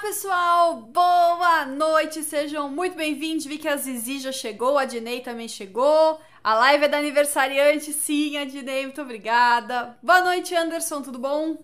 pessoal! Boa noite, sejam muito bem-vindos. Vi que a Zizi já chegou, a Dinei também chegou. A live é da aniversariante, sim, a Dinei, muito obrigada. Boa noite, Anderson, tudo bom?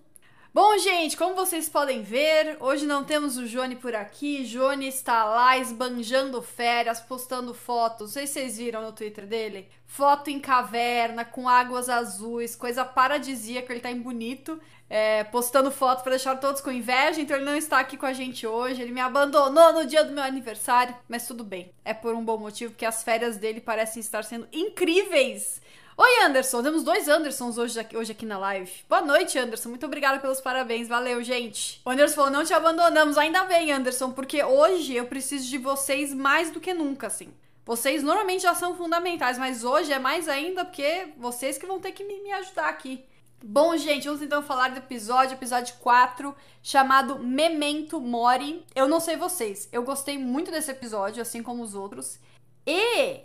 Bom, gente, como vocês podem ver, hoje não temos o Johnny por aqui. Johnny está lá esbanjando férias, postando fotos. Não sei se vocês viram no Twitter dele. Foto em caverna, com águas azuis, coisa paradisíaca, ele tá em bonito. É, postando foto para deixar todos com inveja, então ele não está aqui com a gente hoje. Ele me abandonou no dia do meu aniversário, mas tudo bem. É por um bom motivo, porque as férias dele parecem estar sendo incríveis. Oi, Anderson. Temos dois Andersons hoje aqui, hoje aqui na live. Boa noite, Anderson. Muito obrigada pelos parabéns. Valeu, gente. O Anderson falou: não te abandonamos. Ainda bem, Anderson, porque hoje eu preciso de vocês mais do que nunca, assim. Vocês normalmente já são fundamentais, mas hoje é mais ainda porque vocês que vão ter que me, me ajudar aqui. Bom, gente, vamos então falar do episódio, episódio 4, chamado Memento Mori. Eu não sei vocês, eu gostei muito desse episódio, assim como os outros. E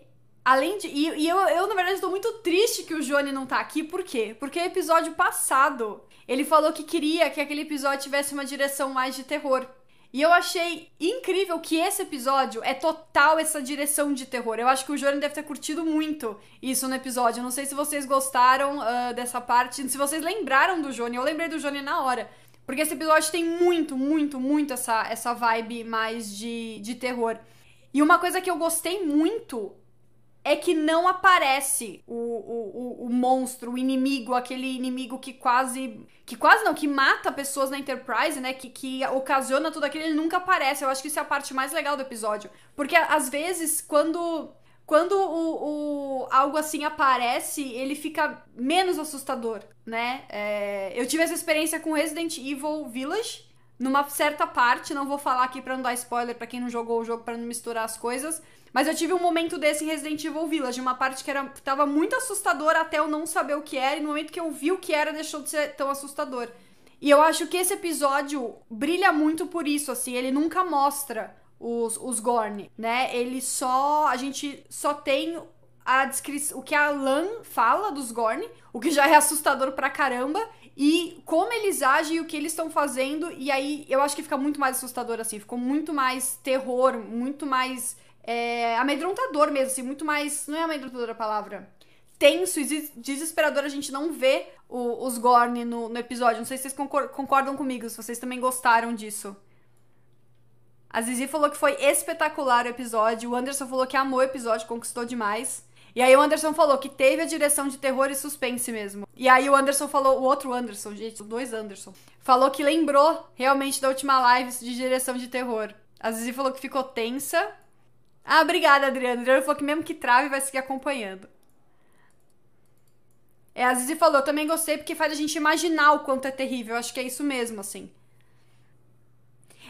Além de. E, e eu, eu, na verdade, estou muito triste que o Johnny não tá aqui. Por quê? Porque o episódio passado ele falou que queria que aquele episódio tivesse uma direção mais de terror. E eu achei incrível que esse episódio é total essa direção de terror. Eu acho que o Johnny deve ter curtido muito isso no episódio. Não sei se vocês gostaram uh, dessa parte, se vocês lembraram do Johnny. Eu lembrei do Johnny na hora. Porque esse episódio tem muito, muito, muito essa, essa vibe mais de, de terror. E uma coisa que eu gostei muito é que não aparece o, o, o, o, monstro, o inimigo, aquele inimigo que quase. Que quase não, que mata pessoas na Enterprise, né? Que, que ocasiona tudo aquilo, ele nunca aparece. Eu acho que isso é a parte mais legal do episódio. Porque às vezes, quando. Quando o, o algo assim aparece, ele fica menos assustador, né? É, eu tive essa experiência com Resident Evil Village, numa certa parte, não vou falar aqui pra não dar spoiler para quem não jogou o jogo, para não misturar as coisas mas eu tive um momento desse em Resident Evil Village, uma parte que era, tava muito assustadora até eu não saber o que era, e no momento que eu vi o que era, deixou de ser tão assustador. E eu acho que esse episódio brilha muito por isso, assim, ele nunca mostra os, os Gorn, né? Ele só. A gente só tem a descrição. O que a Lan fala dos Gorn, o que já é assustador pra caramba, e como eles agem e o que eles estão fazendo, e aí eu acho que fica muito mais assustador, assim, ficou muito mais terror, muito mais é, amedrontador mesmo, assim, muito mais. Não é amedrontador a palavra. Tenso e desesperador a gente não vê o, os Gorn no, no, episódio. Não sei se vocês concordam comigo, se vocês também gostaram disso. A Zizi falou que foi espetacular o episódio. O Anderson falou que amou o episódio, conquistou demais. E aí o Anderson falou que teve a direção de terror e suspense mesmo. E aí o Anderson falou, o outro Anderson, gente, dois Anderson, falou que lembrou realmente da última live de direção de terror. A Zizi falou que ficou tensa ah, obrigada, Adriano. Adriano falou que mesmo que trave, vai seguir acompanhando. É, a Zizi falou, eu também gostei porque faz a gente imaginar o quanto é terrível. Acho que é isso mesmo, assim.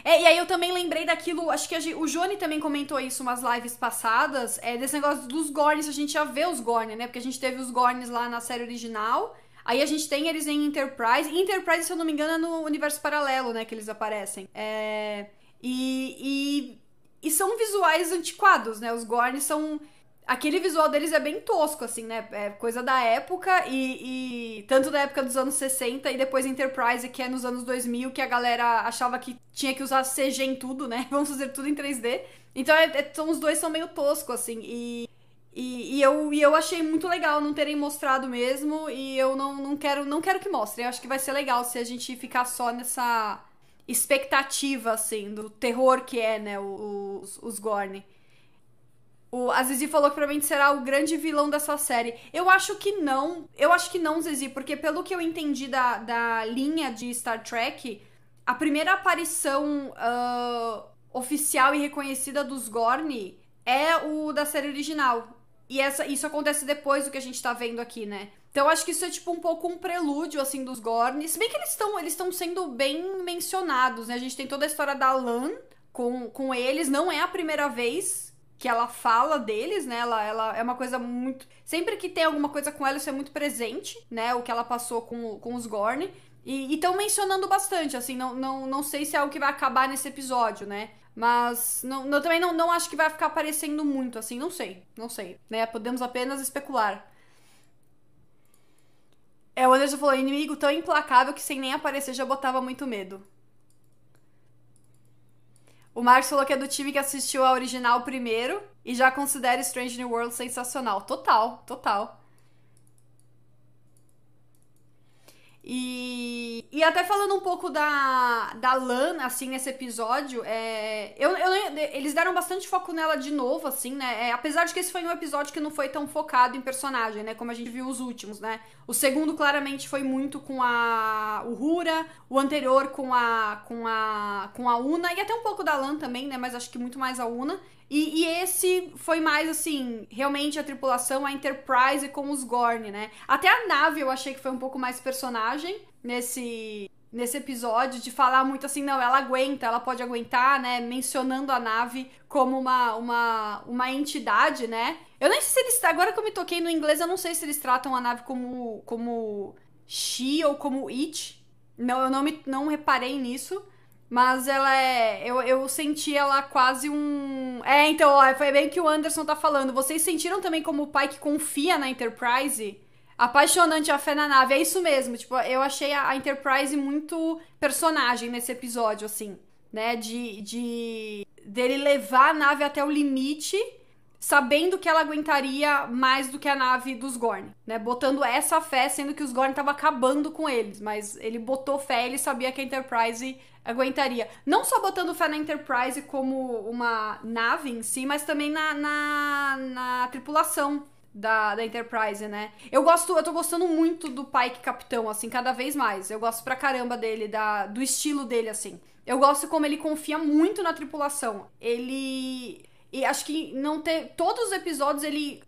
É, e aí eu também lembrei daquilo, acho que gente, o Johnny também comentou isso umas lives passadas, é, desse negócio dos Gorns, a gente já vê os Gorns, né? Porque a gente teve os Gorns lá na série original, aí a gente tem eles em Enterprise, e Enterprise, se eu não me engano, é no universo paralelo, né, que eles aparecem. É, e, e e são visuais antiquados, né? Os Gorn são. Aquele visual deles é bem tosco, assim, né? É coisa da época e, e, Tanto da época dos anos 60 e depois Enterprise, que é nos anos 2000, que a galera achava que tinha que usar CG em tudo, né? Vamos fazer tudo em 3D. Então, é, é, os dois são meio toscos, assim. E, e, e, eu, e eu achei muito legal não terem mostrado mesmo. E eu não, não, quero, não quero que mostrem. Eu acho que vai ser legal se a gente ficar só nessa expectativa, assim, do terror que é, né, os, os Gorn. O, a Zizi falou que provavelmente será o grande vilão dessa série. Eu acho que não. Eu acho que não, Zizi, porque pelo que eu entendi da, da linha de Star Trek, a primeira aparição uh, oficial e reconhecida dos Gorn é o da série original. E essa, isso acontece depois do que a gente tá vendo aqui, né? Então acho que isso é tipo um pouco um prelúdio assim dos Gorn. Se bem que eles estão eles estão sendo bem mencionados, né? A gente tem toda a história da Lan com, com eles, não é a primeira vez que ela fala deles, né? Ela, ela é uma coisa muito. Sempre que tem alguma coisa com ela, isso é muito presente, né? O que ela passou com, com os Gorn. E estão mencionando bastante, assim, não, não, não sei se é algo que vai acabar nesse episódio, né? Mas não, eu também não, não acho que vai ficar aparecendo muito, assim, não sei, não sei, né? Podemos apenas especular. É, o Anderson falou, inimigo tão implacável que sem nem aparecer já botava muito medo. O Marcos falou que é do time que assistiu a original primeiro e já considera Strange New World sensacional. Total, total. E, e até falando um pouco da, da Lana, assim, nesse episódio, é, eu, eu, eles deram bastante foco nela de novo, assim, né? É, apesar de que esse foi um episódio que não foi tão focado em personagem, né? Como a gente viu os últimos, né? O segundo, claramente, foi muito com a Uhura, o anterior com a, com a, com a Una, e até um pouco da Lan também, né? Mas acho que muito mais a Una. E, e, esse foi mais assim, realmente a tripulação, a Enterprise com os Gorn, né? Até a nave eu achei que foi um pouco mais personagem nesse nesse episódio de falar muito assim, não, ela aguenta, ela pode aguentar, né? Mencionando a nave como uma, uma, uma entidade, né? Eu nem sei se eles. Agora que eu me toquei no inglês, eu não sei se eles tratam a nave como, como she ou como it. Não, eu não, me, não reparei nisso. Mas ela é. Eu, eu senti ela quase um. É, então, ó, foi bem que o Anderson tá falando. Vocês sentiram também como o pai que confia na Enterprise? Apaixonante a fé na nave. É isso mesmo. Tipo, eu achei a, a Enterprise muito personagem nesse episódio, assim. Né? De, de. dele levar a nave até o limite sabendo que ela aguentaria mais do que a nave dos Gorn, né? Botando essa fé, sendo que os Gorn estavam acabando com eles, mas ele botou fé, ele sabia que a Enterprise aguentaria. Não só botando fé na Enterprise como uma nave em si, mas também na, na, na tripulação da, da Enterprise, né? Eu gosto, eu tô gostando muito do Pike Capitão, assim, cada vez mais. Eu gosto pra caramba dele, da, do estilo dele, assim. Eu gosto como ele confia muito na tripulação. Ele e acho que não ter. Todos os episódios ele.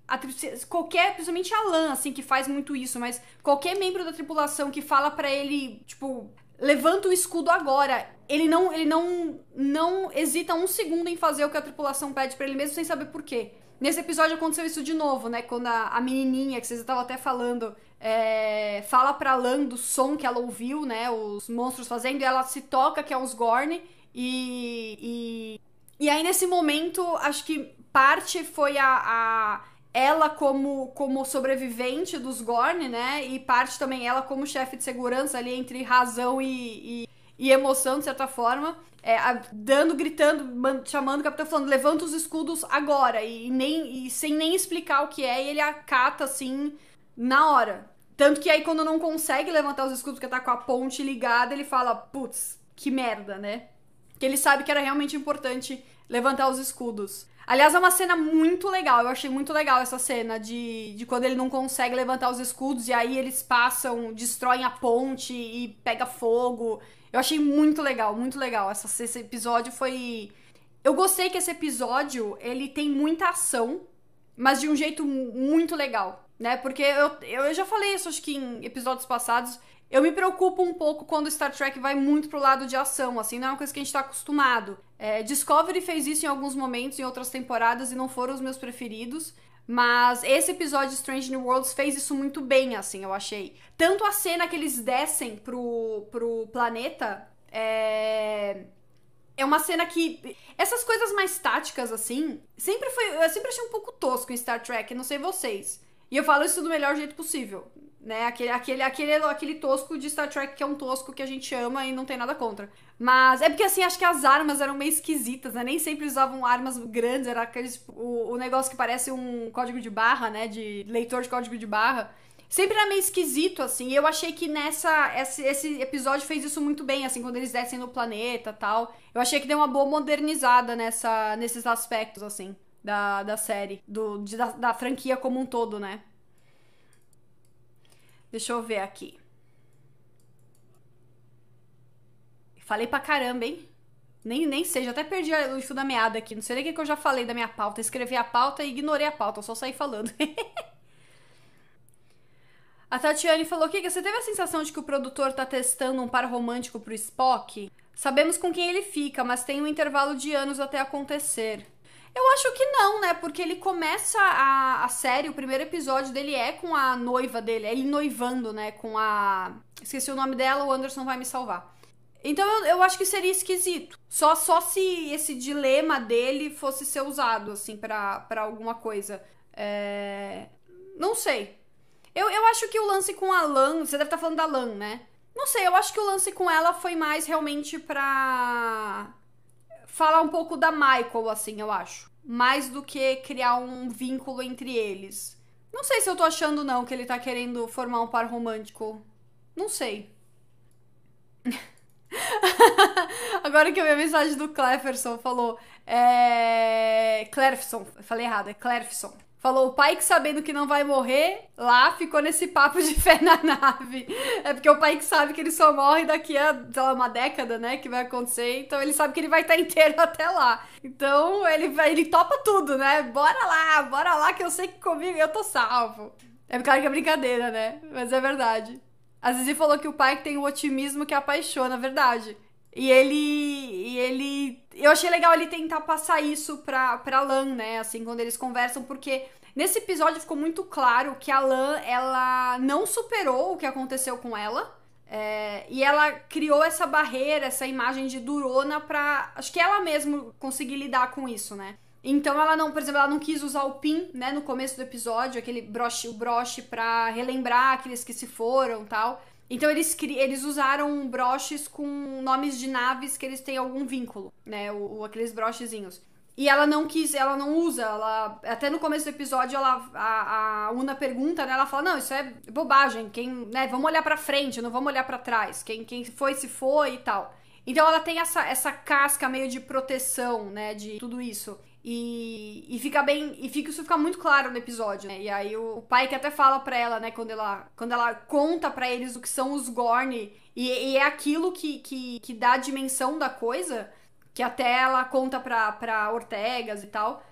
Qualquer. Principalmente a Lan, assim, que faz muito isso, mas qualquer membro da tripulação que fala para ele, tipo, levanta o escudo agora. Ele não. Ele não. Não hesita um segundo em fazer o que a tripulação pede para ele, mesmo sem saber por quê. Nesse episódio aconteceu isso de novo, né? Quando a, a menininha, que vocês estavam até falando, é, fala pra Lan do som que ela ouviu, né? Os monstros fazendo, e ela se toca que é os Gorn. E, e e aí, nesse momento, acho que parte foi a, a ela como, como sobrevivente dos Gorn, né? E parte também ela como chefe de segurança ali entre razão e, e, e emoção, de certa forma. É, dando, gritando, chamando o capitão, falando, levanta os escudos agora. E, nem, e sem nem explicar o que é, e ele acata assim na hora. Tanto que aí, quando não consegue levantar os escudos, porque tá com a ponte ligada, ele fala, putz, que merda, né? Que ele sabe que era realmente importante levantar os escudos. Aliás, é uma cena muito legal. Eu achei muito legal essa cena de, de quando ele não consegue levantar os escudos e aí eles passam, destroem a ponte e pega fogo. Eu achei muito legal, muito legal. Essa, esse episódio foi. Eu gostei que esse episódio ele tem muita ação, mas de um jeito muito legal, né? Porque eu, eu já falei isso, acho que em episódios passados. Eu me preocupo um pouco quando Star Trek vai muito pro lado de ação, assim, não é uma coisa que a gente tá acostumado. É, Discovery fez isso em alguns momentos, em outras temporadas, e não foram os meus preferidos. Mas esse episódio de Strange New Worlds fez isso muito bem, assim, eu achei. Tanto a cena que eles descem pro, pro planeta é. É uma cena que. Essas coisas mais táticas, assim, sempre foi. Eu sempre achei um pouco tosco em Star Trek, não sei vocês. E eu falo isso do melhor jeito possível né? Aquele, aquele, aquele, aquele tosco de Star Trek que é um tosco que a gente ama e não tem nada contra. Mas é porque assim, acho que as armas eram meio esquisitas, né? Nem sempre usavam armas grandes, era aqueles, o, o negócio que parece um código de barra, né? De leitor de código de barra. Sempre era meio esquisito, assim. Eu achei que nessa. Esse, esse episódio fez isso muito bem, assim, quando eles descem no planeta tal. Eu achei que deu uma boa modernizada nessa, nesses aspectos, assim, da, da série. Do, de, da, da franquia como um todo, né? Deixa eu ver aqui. Falei pra caramba, hein? Nem, nem sei, já até perdi o fio da meada aqui. Não sei nem o que eu já falei da minha pauta. Escrevi a pauta e ignorei a pauta, só saí falando. a Tatiane falou: que você teve a sensação de que o produtor tá testando um par romântico pro Spock? Sabemos com quem ele fica, mas tem um intervalo de anos até acontecer. Eu acho que não, né? Porque ele começa a, a série, o primeiro episódio dele é com a noiva dele, é ele noivando, né? Com a. Esqueci o nome dela, o Anderson vai me salvar. Então eu, eu acho que seria esquisito. Só, só se esse dilema dele fosse ser usado, assim, para alguma coisa. É... Não sei. Eu, eu acho que o lance com a Lan. Você deve estar tá falando da Lan, né? Não sei, eu acho que o lance com ela foi mais realmente pra falar um pouco da Michael, assim, eu acho. Mais do que criar um vínculo entre eles. Não sei se eu tô achando, não, que ele tá querendo formar um par romântico. Não sei. Agora que eu vi a mensagem do Cleferson, falou. É. Clerfson, falei errado, é Clerfson. Falou, o pai que sabendo que não vai morrer, lá ficou nesse papo de fé na nave. É porque o pai que sabe que ele só morre daqui a, sei lá, uma década, né, que vai acontecer. Então ele sabe que ele vai estar inteiro até lá. Então ele, ele topa tudo, né? Bora lá, bora lá que eu sei que comigo eu tô salvo. É claro que é brincadeira, né? Mas é verdade. A Zizi falou que o pai tem o otimismo que apaixona, verdade. E ele. E ele. Eu achei legal ele tentar passar isso pra, pra Lan, né? Assim, quando eles conversam, porque nesse episódio ficou muito claro que a Lan, ela não superou o que aconteceu com ela. É, e ela criou essa barreira, essa imagem de durona pra. Acho que ela mesma conseguir lidar com isso, né? Então ela não, por exemplo, ela não quis usar o pin, né, no começo do episódio, aquele broche, o broche pra relembrar aqueles que se foram tal. Então eles, eles usaram broches com nomes de naves que eles têm algum vínculo, né? O, o, aqueles brochezinhos. E ela não quis, ela não usa, ela até no começo do episódio ela a, a Una pergunta, né? Ela fala: "Não, isso é bobagem. Quem, né, vamos olhar para frente, não vamos olhar para trás. Quem quem foi se foi e tal". Então ela tem essa essa casca meio de proteção, né, de tudo isso. E, e fica bem. E fica, isso fica muito claro no episódio, né? E aí o, o pai que até fala pra ela, né, quando ela, quando ela conta para eles o que são os Gorn, e, e, é aquilo que, que, que dá a dimensão da coisa, que até ela conta pra, pra Ortegas e tal.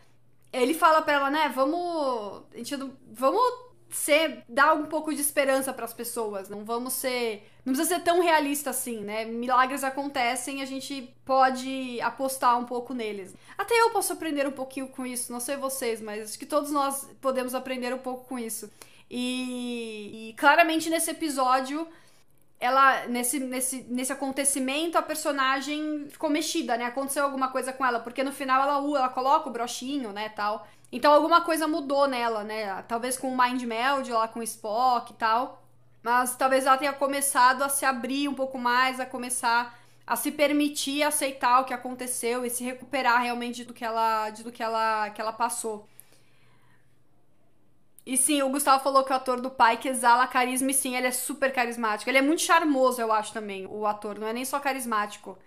Ele fala pra ela, né, vamos. Gente, vamos ser dar um pouco de esperança para as pessoas. Não vamos ser, não precisa ser tão realista assim, né? Milagres acontecem, a gente pode apostar um pouco neles. Até eu posso aprender um pouquinho com isso, não sei vocês, mas acho que todos nós podemos aprender um pouco com isso. E, e claramente nesse episódio ela nesse, nesse, nesse acontecimento a personagem ficou mexida, né? Aconteceu alguma coisa com ela, porque no final ela, ela coloca o brochinho, né, tal. Então alguma coisa mudou nela, né? Talvez com o Mind Meld lá com o Spock e tal. Mas talvez ela tenha começado a se abrir um pouco mais, a começar a se permitir aceitar o que aconteceu e se recuperar realmente do que ela, do que ela, que ela passou. E sim, o Gustavo falou que o ator do pai que exala carisma, e sim, ele é super carismático. Ele é muito charmoso, eu acho também, o ator, não é nem só carismático.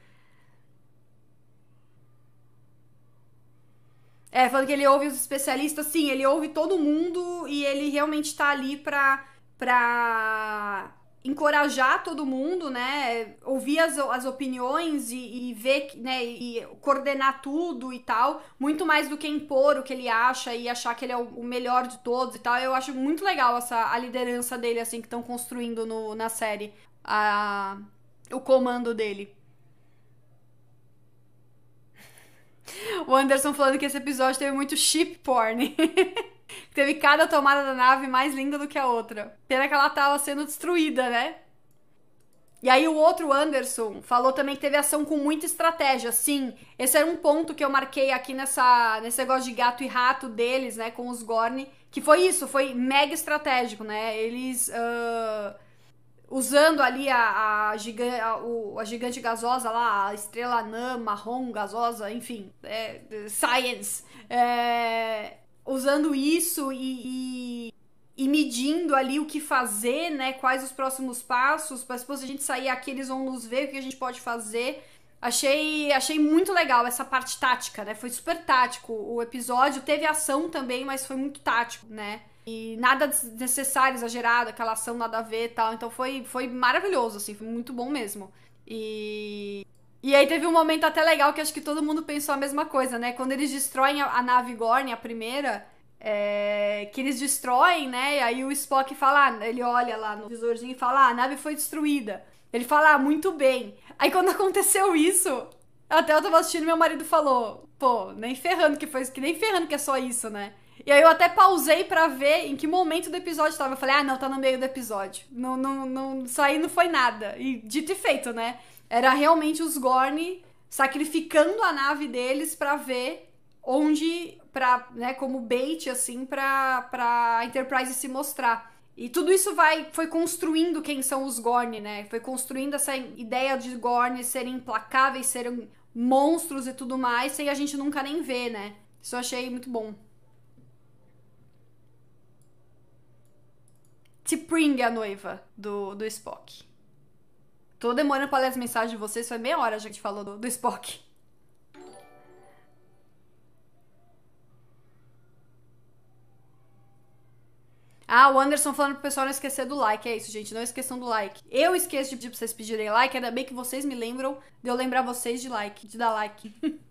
É, falando que ele ouve os especialistas, sim, ele ouve todo mundo e ele realmente tá ali pra, pra encorajar todo mundo, né? Ouvir as, as opiniões e, e ver, né? E coordenar tudo e tal. Muito mais do que impor o que ele acha e achar que ele é o, o melhor de todos e tal. Eu acho muito legal essa a liderança dele, assim, que estão construindo no, na série. A, o comando dele. O Anderson falando que esse episódio teve muito ship porn. teve cada tomada da nave mais linda do que a outra. Pena que ela tava sendo destruída, né? E aí o outro Anderson falou também que teve ação com muita estratégia. Sim, esse era um ponto que eu marquei aqui nessa, nesse negócio de gato e rato deles, né, com os Gorn. Que foi isso, foi mega estratégico, né? Eles... Uh usando ali a, a, gigante, a, o, a gigante gasosa lá, a estrela anã, marrom, gasosa, enfim, é, science. É, usando isso e, e, e, medindo ali o que fazer, né? Quais os próximos passos, para se a gente sair aqui, eles vão nos ver o que a gente pode fazer. Achei, achei muito legal essa parte tática, né? Foi super tático o episódio. Teve ação também, mas foi muito tático, né? E nada desnecessário, exagerado, aquela ação nada a ver e tal. Então foi, foi maravilhoso, assim, foi muito bom mesmo. E. E aí teve um momento até legal que acho que todo mundo pensou a mesma coisa, né? Quando eles destroem a, a nave Gorn, a primeira, é, que eles destroem, né? E aí o Spock fala, ah, ele olha lá no visorzinho e fala, ah, a nave foi destruída. Ele fala, ah, muito bem. Aí quando aconteceu isso, até eu tava assistindo meu marido falou, pô, nem ferrando que foi, que nem ferrando que é só isso, né? E aí eu até pausei para ver em que momento do episódio tava. Eu falei, ah, não, tá no meio do episódio. Não, não, não, isso aí não foi nada. E dito e feito, né? Era realmente os Gorn sacrificando a nave deles para ver onde, pra, né, como bait, assim, pra, pra Enterprise se mostrar. E tudo isso vai foi construindo quem são os Gorn, né? Foi construindo essa ideia de Gorn serem implacáveis, serem monstros e tudo mais, sem a gente nunca nem ver, né? Isso eu achei muito bom. T'Pring a noiva do, do Spock. Tô demorando pra ler as mensagens de vocês, foi meia hora a gente falou do, do Spock. Ah, o Anderson falando pro pessoal não esquecer do like. É isso, gente. Não esqueçam do like. Eu esqueço de pedir pra vocês pedirem like. Ainda bem que vocês me lembram de eu lembrar vocês de like, de dar like.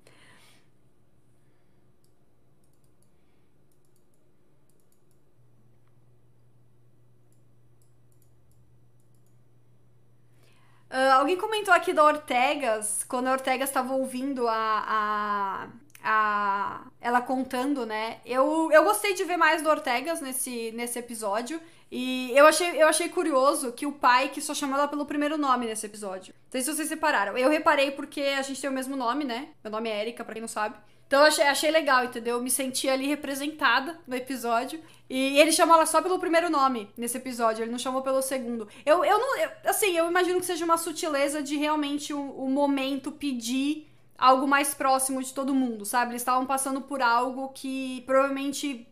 Uh, alguém comentou aqui da Ortegas, quando a Ortegas estava ouvindo a, a, a, ela contando, né? Eu, eu gostei de ver mais do Ortegas nesse, nesse episódio. E eu achei, eu achei curioso que o pai que só chamou ela pelo primeiro nome nesse episódio. Não sei se vocês separaram. Eu reparei porque a gente tem o mesmo nome, né? Meu nome é Erika, pra quem não sabe. Então eu achei, achei legal, entendeu? Eu me senti ali representada no episódio. E ele chamou ela só pelo primeiro nome nesse episódio, ele não chamou pelo segundo. Eu, eu não. Eu, assim, eu imagino que seja uma sutileza de realmente o, o momento pedir algo mais próximo de todo mundo, sabe? Eles estavam passando por algo que provavelmente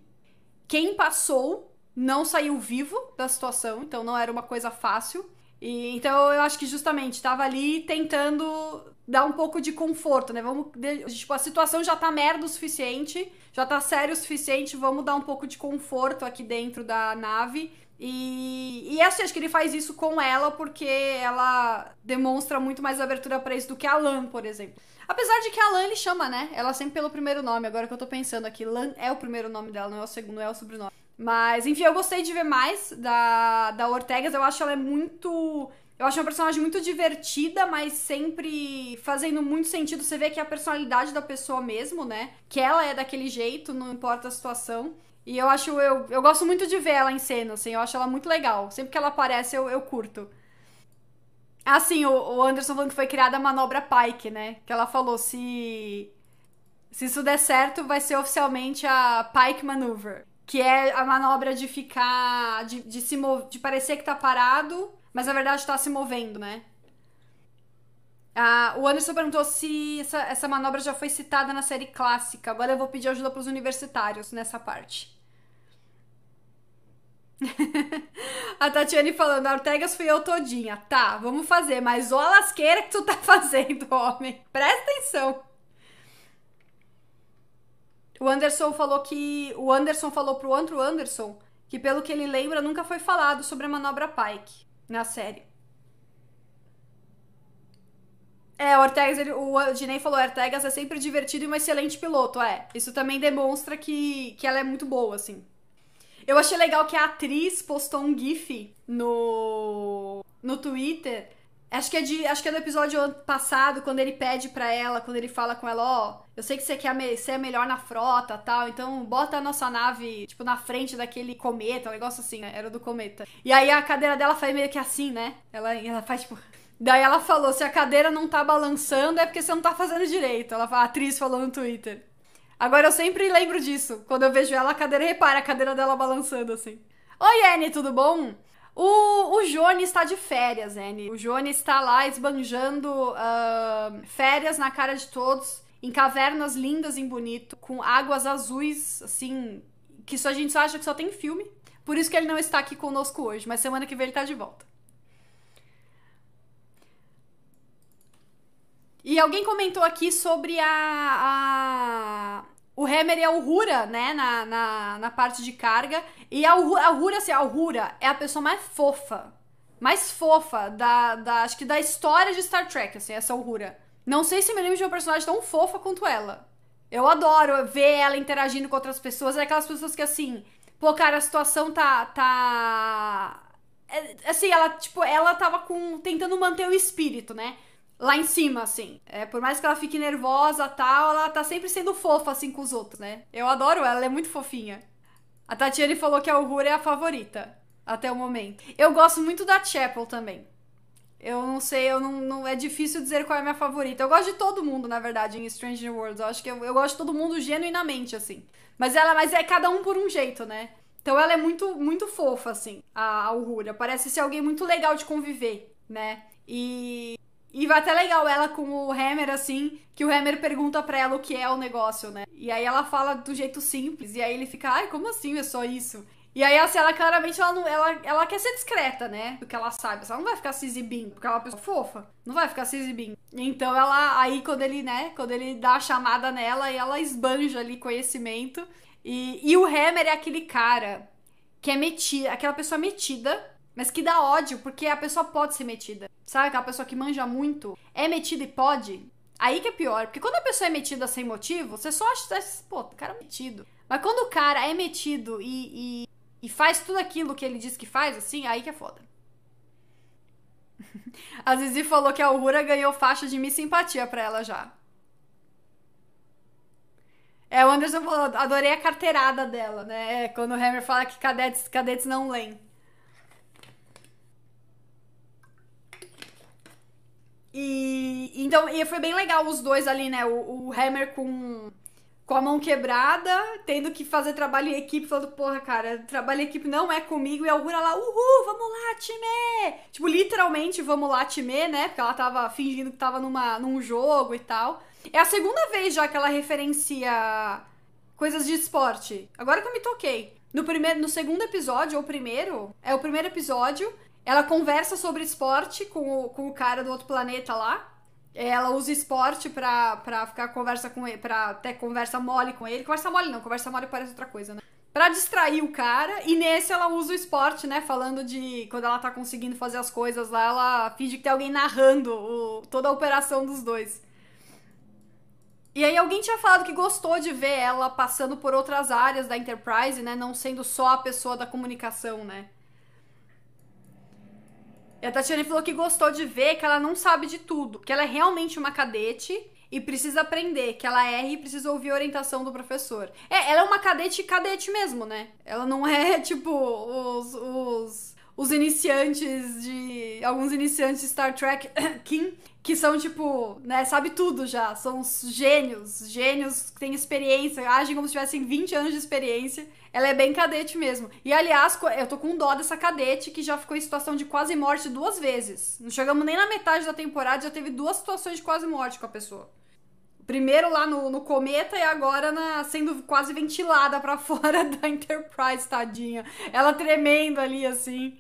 quem passou não saiu vivo da situação, então não era uma coisa fácil. E, então eu acho que justamente estava ali tentando dar um pouco de conforto, né? Vamos, tipo, a situação já tá merda o suficiente, já tá sério o suficiente, vamos dar um pouco de conforto aqui dentro da nave. E, e assim, acho que ele faz isso com ela porque ela demonstra muito mais abertura para isso do que a Lan, por exemplo. Apesar de que a Lan ele chama, né? Ela sempre pelo primeiro nome, agora que eu tô pensando aqui. Lan é o primeiro nome dela, não é o segundo, não é o sobrenome. Mas, enfim, eu gostei de ver mais da, da Ortegas. Eu acho ela é muito eu acho uma personagem muito divertida, mas sempre fazendo muito sentido. Você vê que é a personalidade da pessoa mesmo, né? Que ela é daquele jeito, não importa a situação. E eu acho, eu, eu gosto muito de ver ela em cena, assim, eu acho ela muito legal. Sempre que ela aparece, eu, eu curto. Assim, o, o Anderson falando que foi criada a manobra Pike, né? Que ela falou, se. Se isso der certo, vai ser oficialmente a Pike Maneuver. Que é a manobra de ficar. de, de se de parecer que tá parado mas na verdade está se movendo, né? Ah, o Anderson perguntou se essa, essa manobra já foi citada na série clássica. Agora eu vou pedir ajuda para os universitários nessa parte. a Tatiane falando, Ortegas fui eu todinha. Tá, vamos fazer, mas ó a lasqueira que tu tá fazendo, homem. Presta atenção. O Anderson falou que. O Anderson falou pro outro Anderson que, pelo que ele lembra, nunca foi falado sobre a manobra Pike na série. É, o Ortegas, ele, o Dinei falou, Ortegas é sempre divertido e um excelente piloto, é. Isso também demonstra que, que ela é muito boa, assim. Eu achei legal que a atriz postou um gif no, no Twitter Acho que, é de, acho que é do episódio passado, quando ele pede pra ela, quando ele fala com ela, ó, oh, eu sei que você quer ser melhor na frota tal, então bota a nossa nave, tipo, na frente daquele cometa, um negócio assim, né? Era do cometa. E aí a cadeira dela faz meio que assim, né? Ela, ela faz, tipo. Daí ela falou: se a cadeira não tá balançando, é porque você não tá fazendo direito. Ela, a atriz falou no Twitter. Agora eu sempre lembro disso. Quando eu vejo ela, a cadeira repara a cadeira dela balançando assim. Oi, Annie, tudo bom? O, o Johnny está de férias, Annie. O Johnny está lá esbanjando uh, férias na cara de todos, em cavernas lindas e bonito, com águas azuis, assim, que só a gente só acha que só tem filme. Por isso que ele não está aqui conosco hoje, mas semana que vem ele está de volta. E alguém comentou aqui sobre a, a o Hammer e a Uhura, né, na, na, na parte de carga. E a Uhura, a Uhura, assim, a Uhura é a pessoa mais fofa, mais fofa da, da, acho que da história de Star Trek, assim, essa Uhura. Não sei se me lembro de uma personagem tão fofa quanto ela. Eu adoro ver ela interagindo com outras pessoas. É aquelas pessoas que, assim, pô, cara, a situação tá. tá... É, assim, ela, tipo, ela tava com. tentando manter o espírito, né? Lá em cima, assim. É, por mais que ela fique nervosa tal, ela tá sempre sendo fofa, assim, com os outros, né? Eu adoro ela, ela é muito fofinha. A Tatiane falou que a Uhura é a favorita, até o momento. Eu gosto muito da Chapel também. Eu não sei, eu não, não, É difícil dizer qual é a minha favorita. Eu gosto de todo mundo, na verdade, em Stranger Worlds. Eu acho que eu, eu gosto de todo mundo genuinamente, assim. Mas ela mas é cada um por um jeito, né? Então ela é muito, muito fofa, assim, a, a Uhura. Parece ser alguém muito legal de conviver, né? E E vai até legal ela com o Hammer, assim, que o Hammer pergunta pra ela o que é o negócio, né? E aí ela fala do jeito simples, e aí ele fica, ai, como assim é só isso? E aí, assim, ela claramente ela, não, ela, ela quer ser discreta, né? Do que ela sabe. Ela não vai ficar se exibindo, porque ela é uma pessoa fofa. Não vai ficar se exibindo. Então ela, aí quando ele, né, quando ele dá a chamada nela, ela esbanja ali conhecimento. E, e o Hammer é aquele cara que é metida, aquela pessoa metida, mas que dá ódio, porque a pessoa pode ser metida. Sabe aquela pessoa que manja muito, é metida e pode? Aí que é pior, porque quando a pessoa é metida sem motivo, você só acha, pô, o cara é metido. Mas quando o cara é metido e, e, e faz tudo aquilo que ele diz que faz, assim, aí que é foda. A Zizi falou que a Uhura ganhou faixa de Miss Simpatia pra ela já. É, o Anderson falou, adorei a carteirada dela, né? É, quando o Hammer fala que cadetes, cadetes não leem. E então, e foi bem legal os dois ali, né? O, o Hammer com, com a mão quebrada, tendo que fazer trabalho em equipe, falando, porra, cara, trabalho em equipe não é comigo, e a Augura lá, uhul, vamos lá, time! Tipo, literalmente, vamos lá, time, né? Porque ela tava fingindo que tava numa, num jogo e tal. É a segunda vez já que ela referencia coisas de esporte. Agora que eu me toquei. No, primeiro, no segundo episódio, ou primeiro, é o primeiro episódio, ela conversa sobre esporte com o, com o cara do outro planeta lá. Ela usa esporte pra, pra ficar conversa com ele, pra ter conversa mole com ele. Conversa mole não, conversa mole parece outra coisa, né? Pra distrair o cara, e nesse ela usa o esporte, né? Falando de quando ela tá conseguindo fazer as coisas lá, ela finge que tem alguém narrando o, toda a operação dos dois. E aí alguém tinha falado que gostou de ver ela passando por outras áreas da Enterprise, né? Não sendo só a pessoa da comunicação, né? E a Tatiana falou que gostou de ver que ela não sabe de tudo, que ela é realmente uma cadete e precisa aprender, que ela erra e precisa ouvir a orientação do professor. É, ela é uma cadete cadete mesmo, né? Ela não é tipo os, os, os iniciantes de. alguns iniciantes de Star Trek Kim, que são tipo, né, sabe tudo já. São gênios, gênios que têm experiência, agem como se tivessem 20 anos de experiência. Ela é bem cadete mesmo. E aliás, eu tô com dó dessa cadete que já ficou em situação de quase morte duas vezes. Não chegamos nem na metade da temporada, já teve duas situações de quase morte com a pessoa. Primeiro lá no, no cometa e agora na, sendo quase ventilada para fora da Enterprise, tadinha. Ela tremendo ali assim.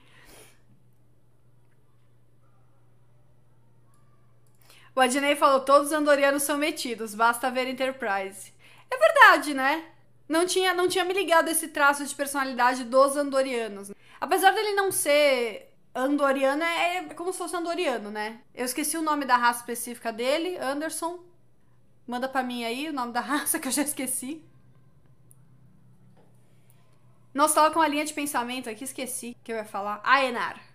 O Adnei falou: todos os andorianos são metidos, basta ver Enterprise. É verdade, né? não tinha, não tinha me ligado esse traço de personalidade dos andorianos. Apesar dele não ser andoriano, é, é como se fosse andoriano, né? Eu esqueci o nome da raça específica dele, Anderson. Manda pra mim aí o nome da raça que eu já esqueci. Nossa, tava com uma linha de pensamento aqui, esqueci que eu ia falar. Aenar.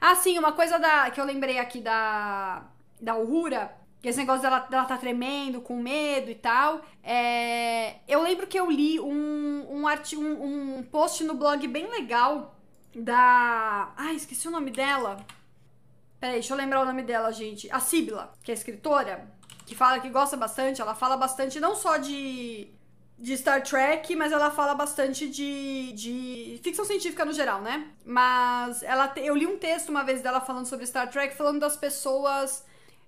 Ah, sim, uma coisa da, que eu lembrei aqui da, da Uhura esse negócio dela, dela tá tremendo, com medo e tal. É, eu lembro que eu li um, um, arti um, um post no blog bem legal da. Ai, esqueci o nome dela. Peraí, deixa eu lembrar o nome dela, gente. A Sibila, que é escritora, que fala que gosta bastante. Ela fala bastante não só de, de Star Trek, mas ela fala bastante de, de ficção científica no geral, né? Mas ela eu li um texto uma vez dela falando sobre Star Trek, falando das pessoas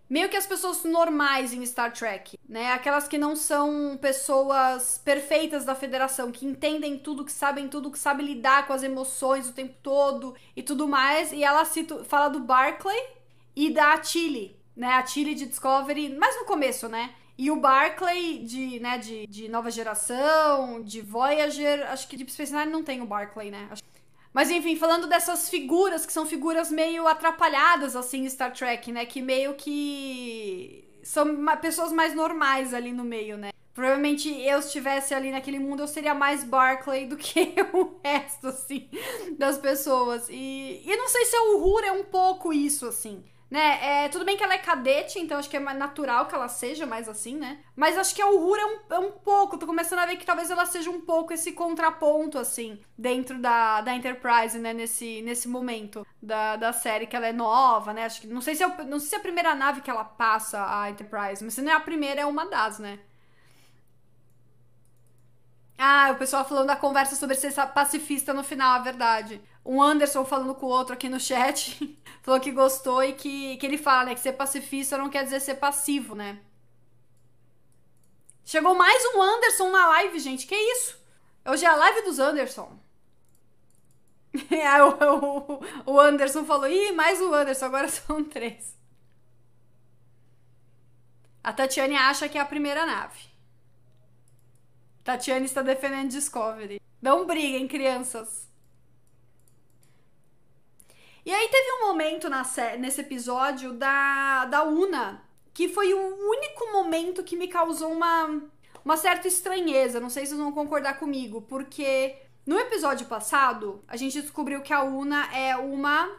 meio que as pessoas normais em Star Trek, né? Aquelas que não são pessoas perfeitas da federação, que entendem tudo, que sabem tudo, que sabem lidar com as emoções o tempo todo e tudo mais. E ela cita, fala do Barclay e da Tilly, né? A Tilly de Discovery, mais no começo, né? E o Barclay de, né, de, de nova geração, de Voyager, acho que de Space Nine não tem o Barclay, né? Acho mas enfim, falando dessas figuras que são figuras meio atrapalhadas assim em Star Trek, né? Que meio que são pessoas mais normais ali no meio, né? Provavelmente eu estivesse ali naquele mundo, eu seria mais Barclay do que o resto, assim, das pessoas. E, e não sei se o Uhura é um pouco isso, assim né? É, tudo bem que ela é cadete, então acho que é natural que ela seja mais assim, né? Mas acho que a Uhura é um, é um pouco, tô começando a ver que talvez ela seja um pouco esse contraponto, assim, dentro da, da Enterprise, né? Nesse, nesse momento da, da série, que ela é nova, né? Acho que, não sei, se é, não sei se é a primeira nave que ela passa a Enterprise, mas se não é a primeira, é uma das, né? Ah, o pessoal falando da conversa sobre ser pacifista no final, é verdade. Um Anderson falando com o outro aqui no chat, falou que gostou e que, que ele fala, né, que ser pacifista não quer dizer ser passivo, né? Chegou mais um Anderson na live, gente, que isso? Hoje é a live dos Anderson. É, o, o, o Anderson falou, ih, mais um Anderson, agora são três. A Tatiane acha que é a primeira nave. Tatiane está defendendo Discovery. Não briguem, crianças. E aí teve um momento nesse episódio da, da Una, que foi o único momento que me causou uma, uma certa estranheza. Não sei se vocês vão concordar comigo, porque no episódio passado a gente descobriu que a Una é uma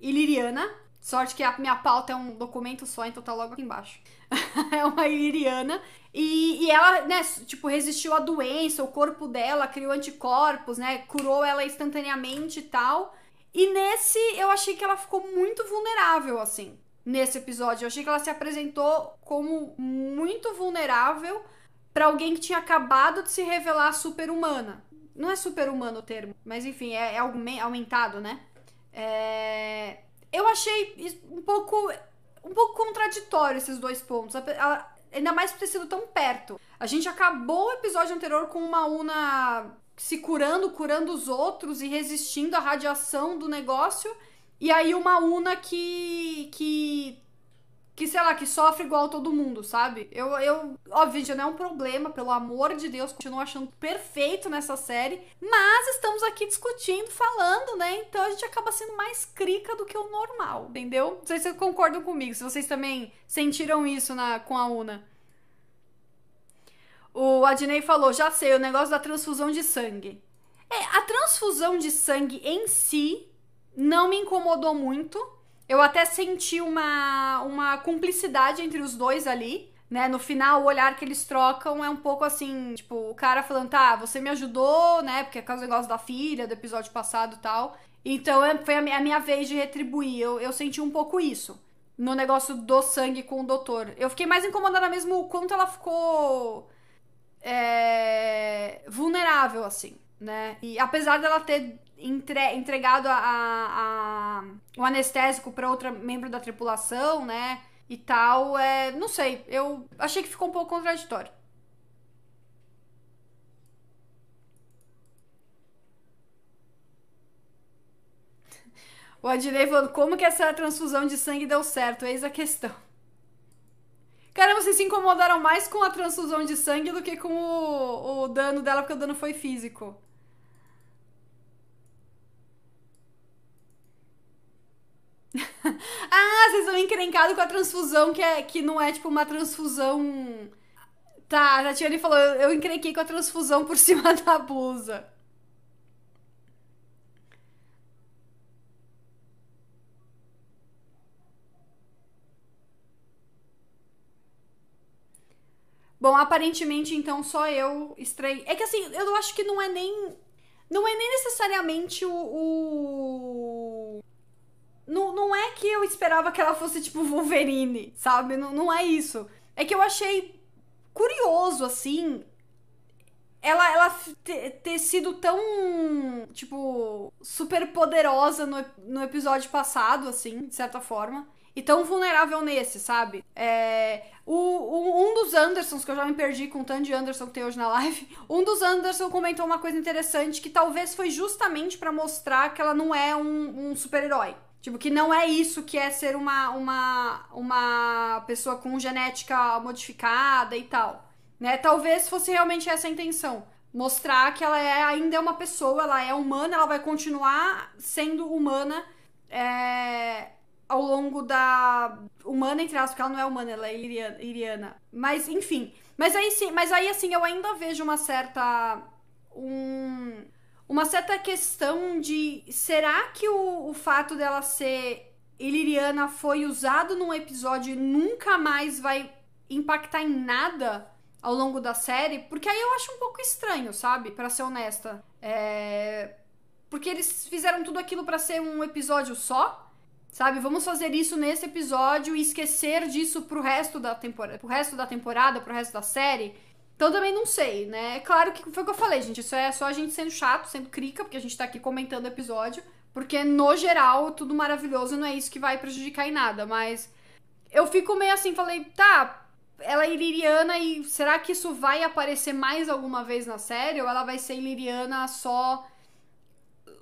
iliriana. Sorte que a minha pauta é um documento só, então tá logo aqui embaixo. é uma iliriana. E, e ela, né, tipo, resistiu à doença, o corpo dela criou anticorpos, né? Curou ela instantaneamente e tal. E nesse eu achei que ela ficou muito vulnerável, assim. Nesse episódio. Eu achei que ela se apresentou como muito vulnerável para alguém que tinha acabado de se revelar super-humana. Não é super-humano o termo, mas enfim, é, é aumentado, né? É... Eu achei um pouco um pouco contraditório esses dois pontos. Ela, ainda mais por ter sido tão perto. A gente acabou o episódio anterior com uma Una se curando, curando os outros e resistindo à radiação do negócio. E aí uma Una que. que. Que, sei lá, que sofre igual todo mundo, sabe? Eu, eu óbvio, já não é um problema, pelo amor de Deus, continuo achando perfeito nessa série. Mas estamos aqui discutindo, falando, né? Então a gente acaba sendo mais crica do que o normal, entendeu? Não sei se vocês concordam comigo, se vocês também sentiram isso na, com a Una. O Adnei falou, já sei, o negócio da transfusão de sangue. É, a transfusão de sangue em si não me incomodou muito. Eu até senti uma, uma cumplicidade entre os dois ali, né? No final, o olhar que eles trocam é um pouco assim, tipo, o cara falando, tá, você me ajudou, né? Porque é causa negócio da filha, do episódio passado e tal. Então é, foi a minha, a minha vez de retribuir. Eu, eu senti um pouco isso. No negócio do sangue com o doutor. Eu fiquei mais incomodada mesmo o quanto ela ficou é, vulnerável, assim, né? E apesar dela ter entre, entregado a, a, a, o anestésico para outra membro da tripulação, né? E tal, é, não sei, eu achei que ficou um pouco contraditório. O Adilei falando, como que essa transfusão de sangue deu certo? Eis a questão. Caramba, vocês se incomodaram mais com a transfusão de sangue do que com o, o dano dela, porque o dano foi físico. ah, vocês estão encrencados com a transfusão, que, é, que não é tipo uma transfusão. Tá, a Tiane falou, eu, eu encrenquei com a transfusão por cima da blusa. Bom, aparentemente, então, só eu estranhei. É que assim, eu acho que não é nem. Não é nem necessariamente o. o... Não, não é que eu esperava que ela fosse tipo Wolverine, sabe? Não, não é isso. É que eu achei curioso, assim, ela, ela ter, sido tão, tipo, super poderosa no, no episódio passado, assim, de certa forma e tão vulnerável nesse, sabe? É, o, o, um dos Andersons, que eu já me perdi com o tanto de Anderson que tem hoje na live, um dos Anderson comentou uma coisa interessante que talvez foi justamente para mostrar que ela não é um, um super-herói. Tipo, que não é isso que é ser uma, uma, uma pessoa com genética modificada e tal. Né? Talvez fosse realmente essa a intenção. Mostrar que ela é, ainda é uma pessoa, ela é humana, ela vai continuar sendo humana é, ao longo da humana entre aspas, porque ela não é humana, ela é iriana. Mas enfim, mas aí sim, mas aí assim eu ainda vejo uma certa um, uma certa questão de será que o, o fato dela ser iliriana foi usado num episódio e nunca mais vai impactar em nada ao longo da série? Porque aí eu acho um pouco estranho, sabe? Para ser honesta. É... Porque eles fizeram tudo aquilo para ser um episódio só. Sabe, vamos fazer isso nesse episódio e esquecer disso pro resto da temporada, pro resto da temporada, pro resto da série. Então também não sei, né? Claro que foi o que eu falei, gente. Isso é só a gente sendo chato, sendo crica, porque a gente tá aqui comentando o episódio. Porque, no geral, tudo maravilhoso não é isso que vai prejudicar em nada. Mas eu fico meio assim, falei, tá, ela é iliriana e será que isso vai aparecer mais alguma vez na série? Ou ela vai ser iliriana só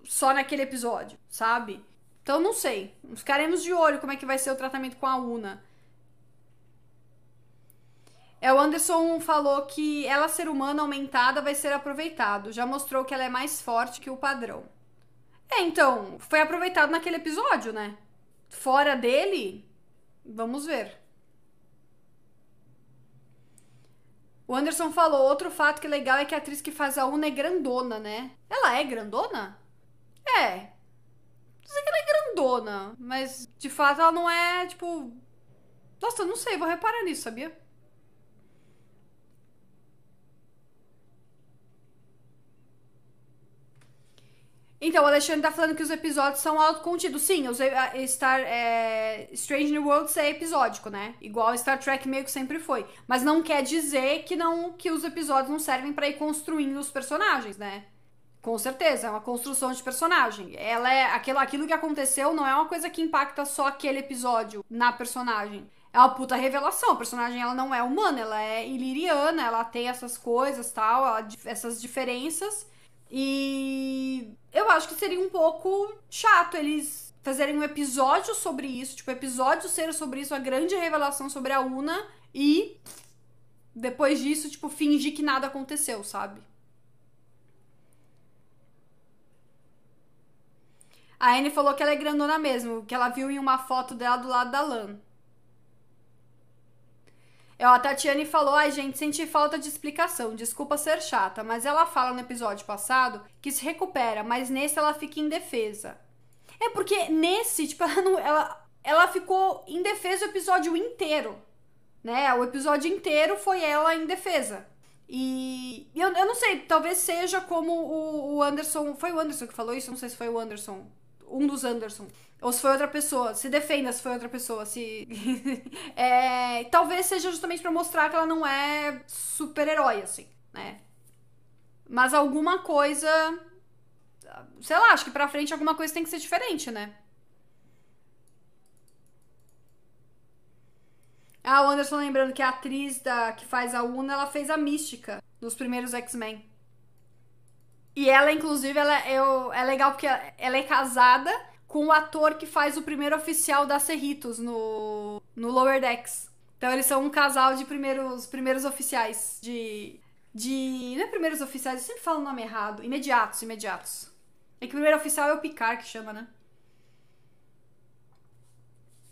só naquele episódio, sabe? Então não sei. Ficaremos de olho como é que vai ser o tratamento com a Una. É, o Anderson falou que ela ser humana aumentada vai ser aproveitado. Já mostrou que ela é mais forte que o padrão. É, então, foi aproveitado naquele episódio, né? Fora dele, vamos ver. O Anderson falou, outro fato que é legal é que a atriz que faz a Una é grandona, né? Ela é grandona? É. Dizer que ela é grandona, mas de fato ela não é, tipo. Nossa, não sei, vou reparar nisso, sabia? Então, o Alexandre tá falando que os episódios são autocontidos. Sim, os, Star, é, Strange New Worlds é episódico, né? Igual Star Trek meio que sempre foi. Mas não quer dizer que não que os episódios não servem para ir construindo os personagens, né? Com certeza, é uma construção de personagem. Ela é aquilo, aquilo que aconteceu não é uma coisa que impacta só aquele episódio na personagem. É uma puta revelação. A personagem ela não é humana, ela é iliriana, ela tem essas coisas, tal, ela, essas diferenças. E eu acho que seria um pouco chato eles fazerem um episódio sobre isso, tipo, episódio ser sobre isso, a grande revelação sobre a Una e depois disso, tipo, fingir que nada aconteceu, sabe? A Anne falou que ela é grandona mesmo, que ela viu em uma foto dela do lado da Lan. A Tatiane falou: ai, gente, senti falta de explicação. Desculpa ser chata, mas ela fala no episódio passado que se recupera, mas nesse ela fica indefesa. É porque nesse, tipo, ela, não, ela, ela ficou indefesa o episódio inteiro. Né? O episódio inteiro foi ela indefesa. E eu, eu não sei, talvez seja como o, o Anderson. Foi o Anderson que falou isso? Não sei se foi o Anderson. Um dos Anderson. Ou se foi outra pessoa. Se defenda se foi outra pessoa. Se. é, talvez seja justamente para mostrar que ela não é super-herói, assim, né? Mas alguma coisa. Sei lá, acho que pra frente alguma coisa tem que ser diferente, né? Ah, o Anderson lembrando que a atriz da, que faz a Una, ela fez a Mística nos primeiros X-Men. E ela, inclusive, ela é, é legal porque ela é casada com o ator que faz o primeiro oficial da Cerritos no, no Lower Decks. Então eles são um casal de primeiros, primeiros oficiais. De. De. Não é primeiros oficiais, eu sempre falo o nome errado. Imediatos, imediatos. É que o primeiro oficial é o Picard que chama, né?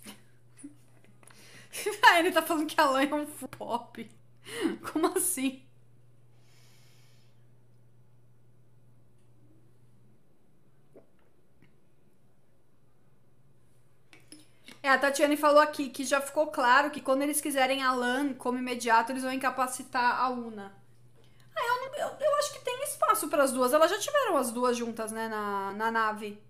ah, ele tá falando que a Lan é um pop. Como assim? É, a Tatiane falou aqui que já ficou claro que quando eles quiserem a LAN como imediato, eles vão incapacitar a UNA. Ah, eu, não, eu, eu acho que tem espaço para as duas. Elas já tiveram as duas juntas, né, na, na nave.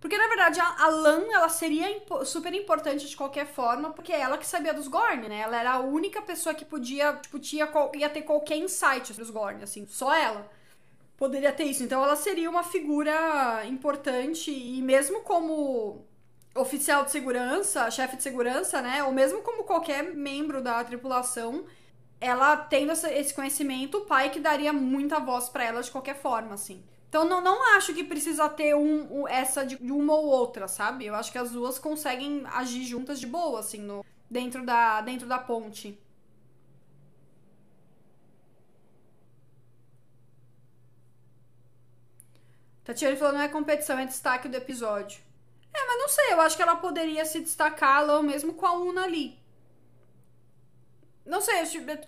Porque, na verdade, a, a LAN, ela seria impo super importante de qualquer forma, porque é ela que sabia dos Gorn, né? Ela era a única pessoa que podia, tipo, tinha, ia ter qualquer insight sobre os Gorn, assim, só ela poderia ter isso. Então, ela seria uma figura importante e mesmo como oficial de segurança, chefe de segurança, né? Ou mesmo como qualquer membro da tripulação, ela tendo esse conhecimento, o pai que daria muita voz para ela de qualquer forma, assim. Então não, não acho que precisa ter um, um, essa de uma ou outra, sabe? Eu acho que as duas conseguem agir juntas de boa, assim, no, dentro, da, dentro da ponte. Tatiana falou, não é competição, é destaque do episódio. É, mas não sei, eu acho que ela poderia se destacar lá mesmo com a Una ali. Não sei,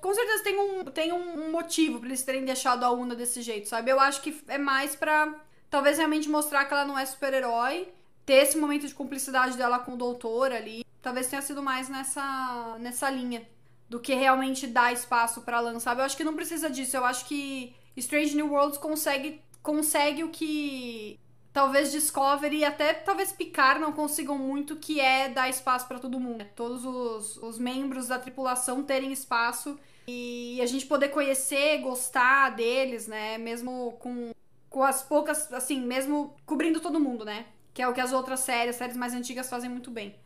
com certeza tem um, tem um motivo pra eles terem deixado a Una desse jeito, sabe? Eu acho que é mais pra talvez realmente mostrar que ela não é super-herói, ter esse momento de cumplicidade dela com o doutor ali. Talvez tenha sido mais nessa, nessa linha do que realmente dar espaço para Lan, sabe? Eu acho que não precisa disso. Eu acho que Strange New Worlds consegue, consegue o que talvez Discovery e até talvez Picard não consigam muito, que é dar espaço para todo mundo. Todos os, os membros da tripulação terem espaço e a gente poder conhecer, gostar deles, né? Mesmo com, com as poucas, assim, mesmo cobrindo todo mundo, né? Que é o que as outras séries, séries mais antigas fazem muito bem.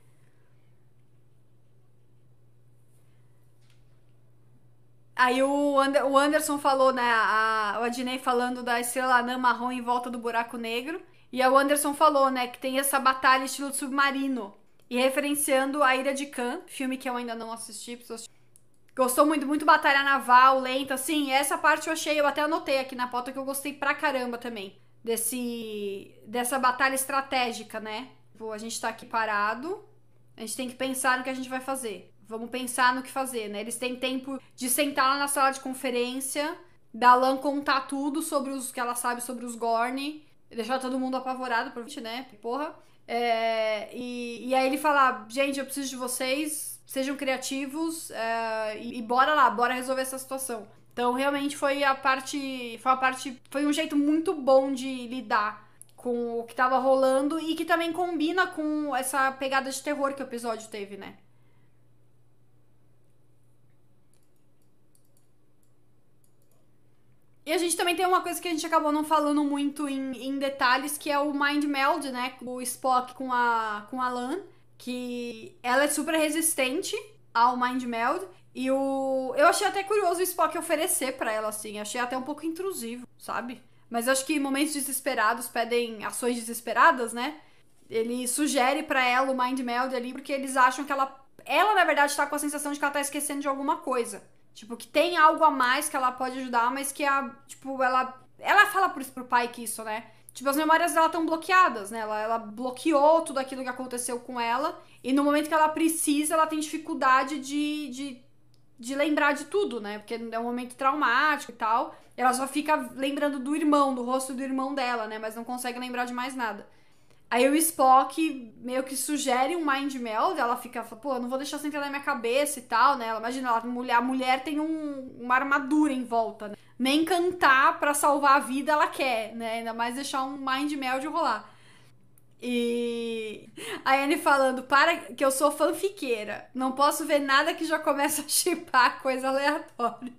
Aí o, o Anderson falou, né? A, o Adnei falando da estrela anã marrom em volta do buraco negro. E o Anderson falou, né, que tem essa batalha estilo submarino. E referenciando a Ilha de Khan, filme que eu ainda não assisti. Gostou muito, muito batalha naval, lenta, assim. Essa parte eu achei, eu até anotei aqui na pauta que eu gostei pra caramba também. Desse. dessa batalha estratégica, né? Tipo, a gente tá aqui parado, a gente tem que pensar no que a gente vai fazer. Vamos pensar no que fazer, né? Eles têm tempo de sentar lá na sala de conferência, da Lan contar tudo sobre os que ela sabe sobre os Gorn, deixar todo mundo apavorado, né? Porra. É, e, e aí ele fala: gente, eu preciso de vocês, sejam criativos é, e, e bora lá, bora resolver essa situação. Então, realmente foi a parte. Foi a parte. Foi um jeito muito bom de lidar com o que tava rolando e que também combina com essa pegada de terror que o episódio teve, né? E a gente também tem uma coisa que a gente acabou não falando muito em, em detalhes, que é o Mind Meld, né? O Spock com a, com a Lan, que ela é super resistente ao Mind Meld. E o. Eu achei até curioso o Spock oferecer para ela, assim. Achei até um pouco intrusivo, sabe? Mas acho que momentos desesperados pedem ações desesperadas, né? Ele sugere para ela o Mind Meld ali, porque eles acham que ela. Ela, na verdade, tá com a sensação de que ela tá esquecendo de alguma coisa. Tipo, que tem algo a mais que ela pode ajudar, mas que a. Tipo, ela. Ela fala pro, pro pai que isso, né? Tipo, as memórias dela estão bloqueadas, né? Ela, ela bloqueou tudo aquilo que aconteceu com ela. E no momento que ela precisa, ela tem dificuldade de, de, de lembrar de tudo, né? Porque é um momento traumático e tal. E ela só fica lembrando do irmão, do rosto do irmão dela, né? Mas não consegue lembrar de mais nada. Aí o Spock meio que sugere um mind meld, ela fica, pô, não vou deixar isso entrar na minha cabeça e tal, né? Imagina, ela, a, mulher, a mulher tem um, uma armadura em volta, né? Nem cantar para salvar a vida ela quer, né? Ainda mais deixar um mind meld rolar. E a Anne falando, para que eu sou fanfiqueira, não posso ver nada que já começa a chipar coisa aleatória.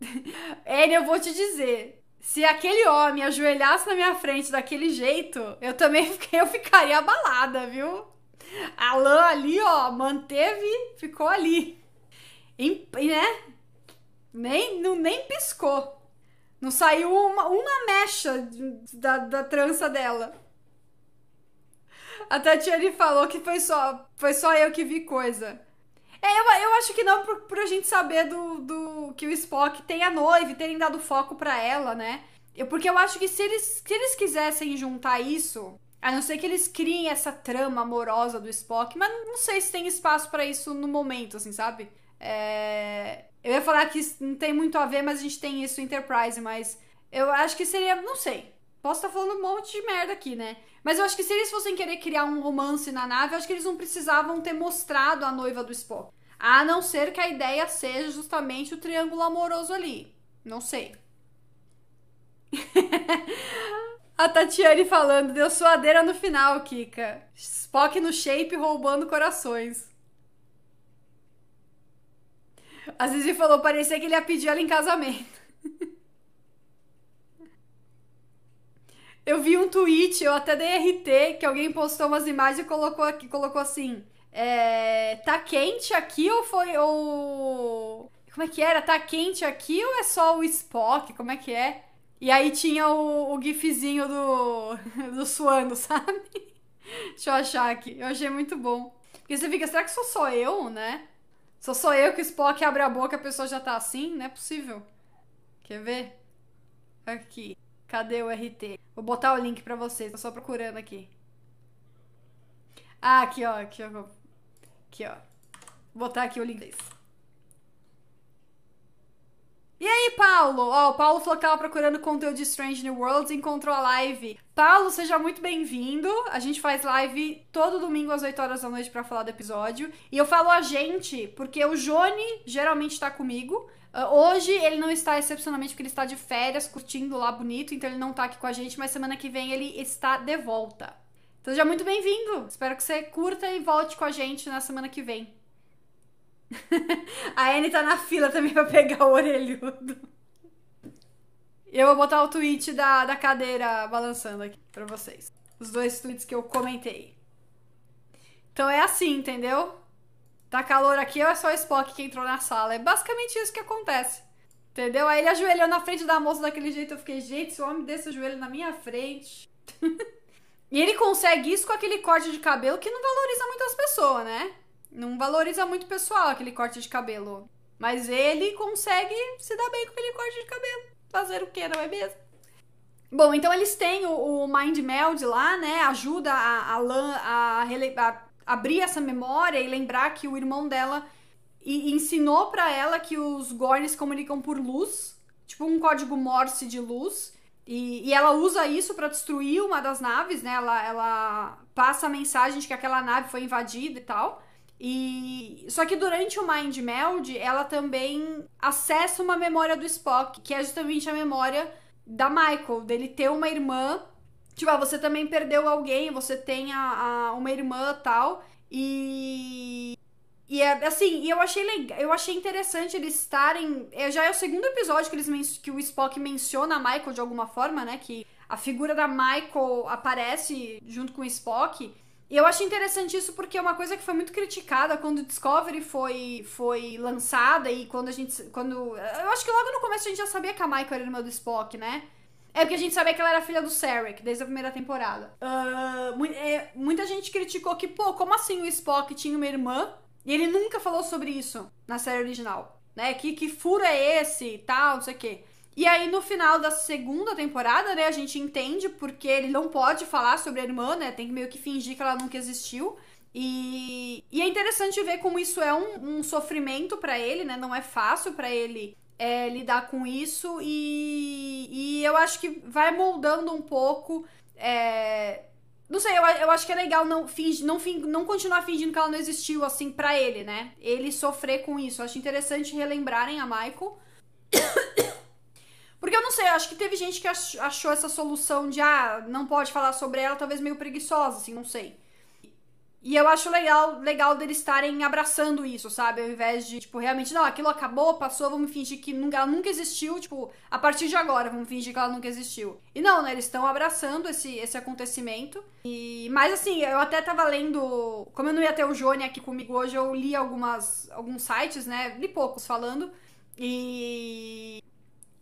Anne, eu vou te dizer, se aquele homem ajoelhasse na minha frente daquele jeito, eu também eu ficaria abalada, viu? A lã ali, ó, manteve, ficou ali. E, né? Nem, não, nem piscou. Não saiu uma, uma mecha da, da trança dela. A Tatiane falou que foi só, foi só eu que vi coisa. É, eu, eu acho que não por, por a gente saber do, do que o Spock tem a noiva e terem dado foco para ela, né? Eu, porque eu acho que se eles, se eles quisessem juntar isso, a não ser que eles criem essa trama amorosa do Spock, mas não sei se tem espaço para isso no momento, assim, sabe? É... Eu ia falar que não tem muito a ver, mas a gente tem isso Enterprise, mas eu acho que seria, não sei. Posso estar falando um monte de merda aqui, né? Mas eu acho que se eles fossem querer criar um romance na nave, eu acho que eles não precisavam ter mostrado a noiva do Spock. A não ser que a ideia seja justamente o triângulo amoroso ali. Não sei. a Tatiane falando, deu suadeira no final, Kika. Spock no shape roubando corações. A Zizi falou, parecia que ele ia pedir ela em casamento. Eu vi um tweet, eu até dei RT, que alguém postou umas imagens e colocou aqui, colocou assim. É, tá quente aqui ou foi ou como é que era? Tá quente aqui ou é só o Spock? Como é que é? E aí tinha o, o gifzinho do do suando, sabe? Deixa eu achar aqui. Eu achei muito bom. Porque você fica, será que sou só eu, né? Sou só eu que o Spock abre a boca e a pessoa já tá assim? Não é possível. Quer ver? Aqui. Cadê o RT? Vou botar o link pra vocês, tô só procurando aqui. Ah, aqui, ó. Aqui, ó. Aqui, ó. Vou botar aqui o link. E aí, Paulo? Ó, o Paulo falou que tava procurando conteúdo de Strange New Worlds e encontrou a live. Paulo, seja muito bem-vindo. A gente faz live todo domingo às 8 horas da noite para falar do episódio. E eu falo a gente porque o Jone geralmente tá comigo. Uh, hoje ele não está excepcionalmente porque ele está de férias, curtindo lá bonito, então ele não tá aqui com a gente, mas semana que vem ele está de volta. Então seja muito bem-vindo. Espero que você curta e volte com a gente na semana que vem. a Anne tá na fila também pra pegar o orelhudo. Eu vou botar o tweet da, da cadeira balançando aqui pra vocês. Os dois tweets que eu comentei. Então é assim, entendeu? Tá calor aqui é só o Spock que entrou na sala? É basicamente isso que acontece. Entendeu? Aí ele ajoelhou na frente da moça daquele jeito. Eu fiquei, gente, se o homem desse ajoelho na minha frente. e ele consegue isso com aquele corte de cabelo que não valoriza muitas pessoas, né? Não valoriza muito o pessoal aquele corte de cabelo. Mas ele consegue se dar bem com aquele corte de cabelo. Fazer o que, não é mesmo? Bom, então eles têm o, o Mind Meld lá, né? Ajuda a, a Lan a, a, abrir essa memória e lembrar que o irmão dela ensinou para ela que os Gorns comunicam por luz, tipo um código Morse de luz. E, e ela usa isso para destruir uma das naves, né? Ela, ela passa a mensagem de que aquela nave foi invadida e tal. E só que durante o Mind Meld, ela também acessa uma memória do Spock, que é justamente a memória da Michael, dele ter uma irmã. Tipo, ah, você também perdeu alguém, você tem a, a uma irmã tal. E e é assim, e eu achei legal, eu achei interessante eles estarem. É, já é o segundo episódio que eles que o Spock menciona a Michael de alguma forma, né? Que a figura da Michael aparece junto com o Spock. E eu acho interessante isso porque é uma coisa que foi muito criticada quando o Discovery foi, foi lançada e quando a gente. quando Eu acho que logo no começo a gente já sabia que a Michael era irmã do Spock, né? É porque a gente sabia que ela era filha do Sarek, desde a primeira temporada. Uh, é, muita gente criticou que, pô, como assim o Spock tinha uma irmã e ele nunca falou sobre isso na série original? Né? Que, que furo é esse e tal, não sei o quê. E aí, no final da segunda temporada, né, a gente entende porque ele não pode falar sobre a irmã, né? Tem que meio que fingir que ela nunca existiu. E, e é interessante ver como isso é um, um sofrimento para ele, né? Não é fácil para ele é, lidar com isso. E, e eu acho que vai moldando um pouco. É, não sei, eu, eu acho que é legal não, fingi, não, não continuar fingindo que ela não existiu, assim, para ele, né? Ele sofrer com isso. Eu acho interessante relembrarem a Michael. Porque eu não sei, eu acho que teve gente que achou essa solução de, ah, não pode falar sobre ela, talvez meio preguiçosa, assim, não sei. E eu acho legal, legal deles estarem abraçando isso, sabe? Ao invés de, tipo, realmente, não, aquilo acabou, passou, vamos fingir que nunca, ela nunca existiu, tipo, a partir de agora, vamos fingir que ela nunca existiu. E não, né? Eles estão abraçando esse, esse acontecimento. E, mas assim, eu até tava lendo. Como eu não ia ter o Johnny aqui comigo hoje, eu li algumas, alguns sites, né? Li poucos falando. E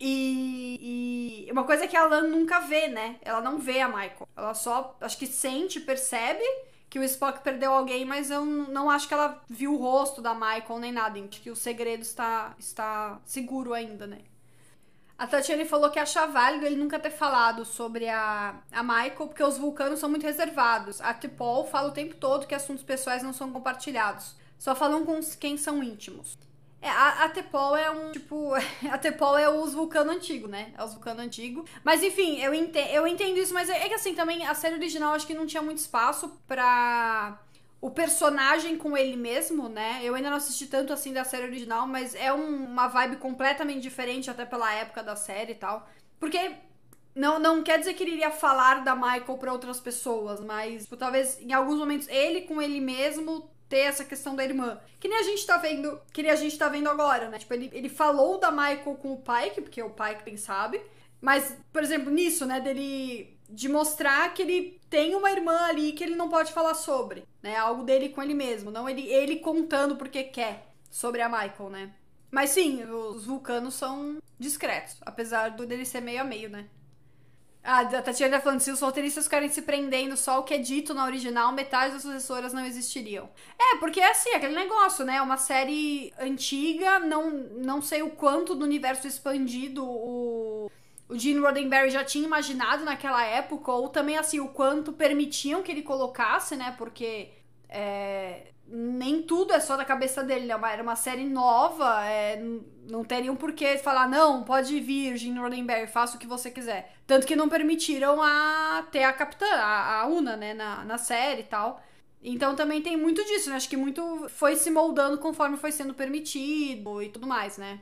e, e, uma coisa que a Lan nunca vê, né? Ela não vê a Michael. Ela só, acho que sente, percebe que o Spock perdeu alguém, mas eu não acho que ela viu o rosto da Michael nem nada. Acho que o segredo está, está seguro ainda, né? A Tatiane falou que acha válido ele nunca ter falado sobre a, a Michael, porque os vulcanos são muito reservados. A T'Pol fala o tempo todo que assuntos pessoais não são compartilhados. Só falam com quem são íntimos. É, a, a Tepol é um, tipo, a Tepol é os vulcano antigo, né? É os vulcano antigo. Mas enfim, eu entendo, eu entendo isso, mas é, é que assim, também a série original acho que não tinha muito espaço pra o personagem com ele mesmo, né? Eu ainda não assisti tanto assim da série original, mas é um, uma vibe completamente diferente até pela época da série e tal. Porque não, não quer dizer que ele iria falar da Michael para outras pessoas, mas tipo, talvez em alguns momentos ele com ele mesmo ter essa questão da irmã. Que nem a gente tá vendo, que nem a gente tá vendo agora, né? Tipo, ele, ele falou da Michael com o Pike, porque é o Pike quem sabe. Mas, por exemplo, nisso, né, dele de mostrar que ele tem uma irmã ali que ele não pode falar sobre, né? Algo dele com ele mesmo, não ele, ele contando porque quer sobre a Michael, né? Mas sim, os vulcanos são discretos, apesar do dele ser meio a meio, né? A Tatiana tá falando, se os roteiristas ficarem se prendendo só o que é dito na original, metade das sucessoras não existiriam. É, porque é assim, aquele negócio, né? Uma série antiga, não, não sei o quanto do universo expandido o, o Gene Roddenberry já tinha imaginado naquela época, ou também assim, o quanto permitiam que ele colocasse, né? Porque É, nem tudo é só da cabeça dele, né? Era uma série nova, é, não teriam por que falar, não, pode vir, Gene Roddenberry, faça o que você quiser. Tanto que não permitiram a ter a capitã, a, a Una, né, na, na série e tal. Então também tem muito disso, né? Acho que muito foi se moldando conforme foi sendo permitido e tudo mais, né?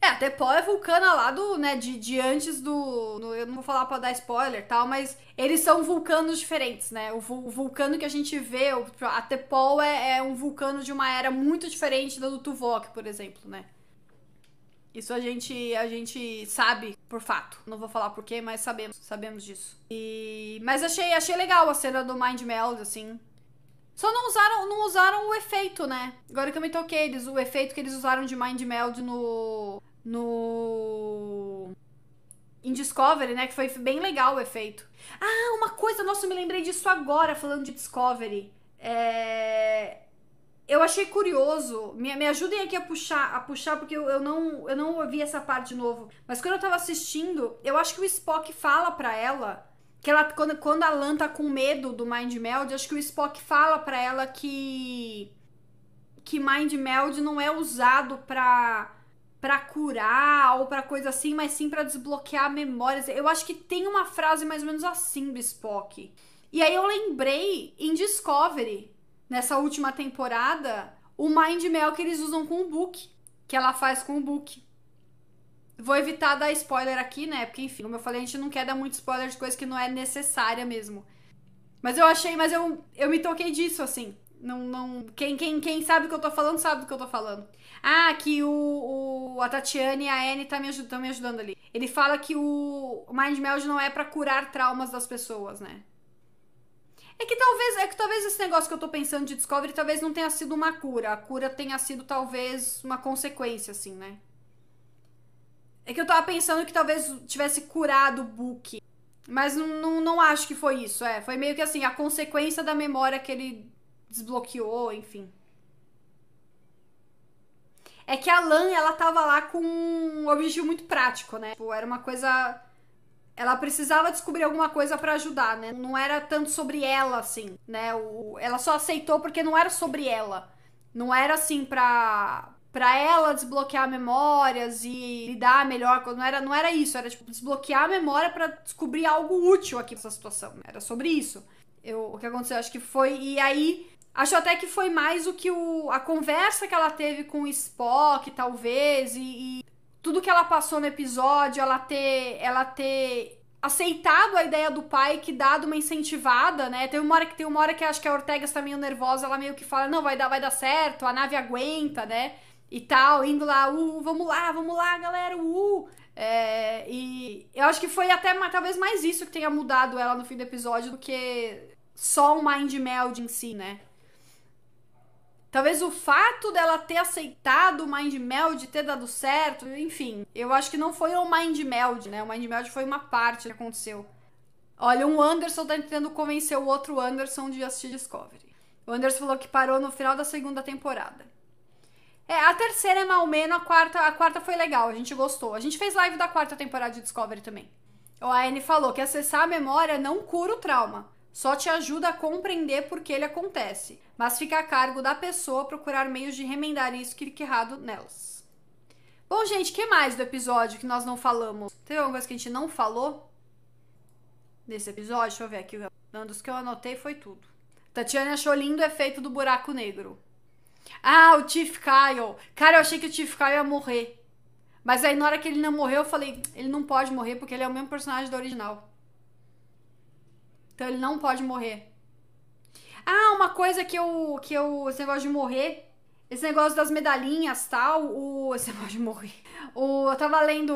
É, até Paul é vulcana lá do, né, de, de antes do. Eu não vou falar pra dar spoiler tal, mas eles são vulcanos diferentes, né? O, o vulcano que a gente vê, o, a Tepol é, é um vulcano de uma era muito diferente da do Tuvok, por exemplo, né? Isso a gente, a gente sabe por fato. Não vou falar porquê, mas sabemos, sabemos disso. E mas achei, achei legal a cena do Mind Meld assim. Só não usaram, não usaram o efeito, né? Agora que eu me toquei, eles, o efeito que eles usaram de Mind Meld no no em Discovery, né, que foi bem legal o efeito. Ah, uma coisa, nossa, eu me lembrei disso agora falando de Discovery. É eu achei curioso. Me, me ajudem aqui a puxar, a puxar, porque eu, eu, não, eu não ouvi essa parte de novo. Mas quando eu tava assistindo, eu acho que o Spock fala pra ela. Que ela, quando, quando a Lan tá com medo do Mind Meld, acho que o Spock fala pra ela que. Que Mind Meld não é usado pra. Pra curar ou pra coisa assim, mas sim para desbloquear memórias. Eu acho que tem uma frase mais ou menos assim do Spock. E aí eu lembrei em Discovery nessa última temporada, o Mind Mel que eles usam com o Book, que ela faz com o Book. Vou evitar dar spoiler aqui, né? Porque, enfim, como eu falei, a gente não quer dar muito spoiler de coisa que não é necessária mesmo. Mas eu achei, mas eu, eu me toquei disso, assim. Não, não, quem, quem, quem sabe o que eu tô falando, sabe do que eu tô falando. Ah, que o, o a Tatiane e a Anne tá me, ajud, me ajudando ali. Ele fala que o Mind Meld não é para curar traumas das pessoas, né? É que talvez, é que talvez esse negócio que eu tô pensando de Discovery talvez não tenha sido uma cura. A cura tenha sido talvez uma consequência, assim, né? É que eu tava pensando que talvez tivesse curado o Book. Mas não, não, não acho que foi isso, é. Foi meio que assim, a consequência da memória que ele desbloqueou, enfim. É que a Lan, ela tava lá com um objetivo muito prático, né? Tipo, era uma coisa ela precisava descobrir alguma coisa para ajudar, né? Não era tanto sobre ela, assim, né? O, ela só aceitou porque não era sobre ela. Não era assim pra, pra ela desbloquear memórias e lidar melhor. Não era, não era isso, era tipo desbloquear a memória para descobrir algo útil aqui nessa situação. Era sobre isso. Eu, o que aconteceu, acho que foi. E aí. Acho até que foi mais o que o, a conversa que ela teve com o Spock, talvez, e, e tudo que ela passou no episódio, ela ter, ela ter aceitado a ideia do pai que dado uma incentivada, né? Tem uma hora que tem uma hora que acho que a Ortega está meio nervosa, ela meio que fala: "Não, vai dar, vai dar certo, a nave aguenta, né?" E tal, indo lá, uh, vamos lá, vamos lá, galera, uh. É, e eu acho que foi até talvez mais isso que tenha mudado ela no fim do episódio do que só o mind meld em si, né? Talvez o fato dela ter aceitado o Mind Meld, ter dado certo, enfim, eu acho que não foi o Mind Meld, né? O Mind Meld foi uma parte que aconteceu. Olha, um Anderson tá tentando convencer o outro Anderson de assistir Discovery. O Anderson falou que parou no final da segunda temporada. É, a terceira é mal menos, a quarta, a quarta foi legal, a gente gostou. A gente fez live da quarta temporada de Discovery também. O Anne falou que acessar a memória não cura o trauma, só te ajuda a compreender por que ele acontece, mas fica a cargo da pessoa procurar meios de remendar isso que fica errado nelas. Bom, gente, que mais do episódio que nós não falamos? Tem alguma coisa que a gente não falou nesse episódio? Deixa eu ver aqui. Um dos que eu anotei foi tudo. Tatiana achou lindo o efeito do buraco negro. Ah, o Tiff Kyle. Cara, eu achei que o Tiff Kyle ia morrer. Mas aí na hora que ele não morreu, eu falei, ele não pode morrer porque ele é o mesmo personagem do original. Então ele não pode morrer. Ah, uma coisa que eu. que eu. Esse negócio de morrer. Esse negócio das medalhinhas tal. O, esse negócio de morrer. O, eu tava lendo.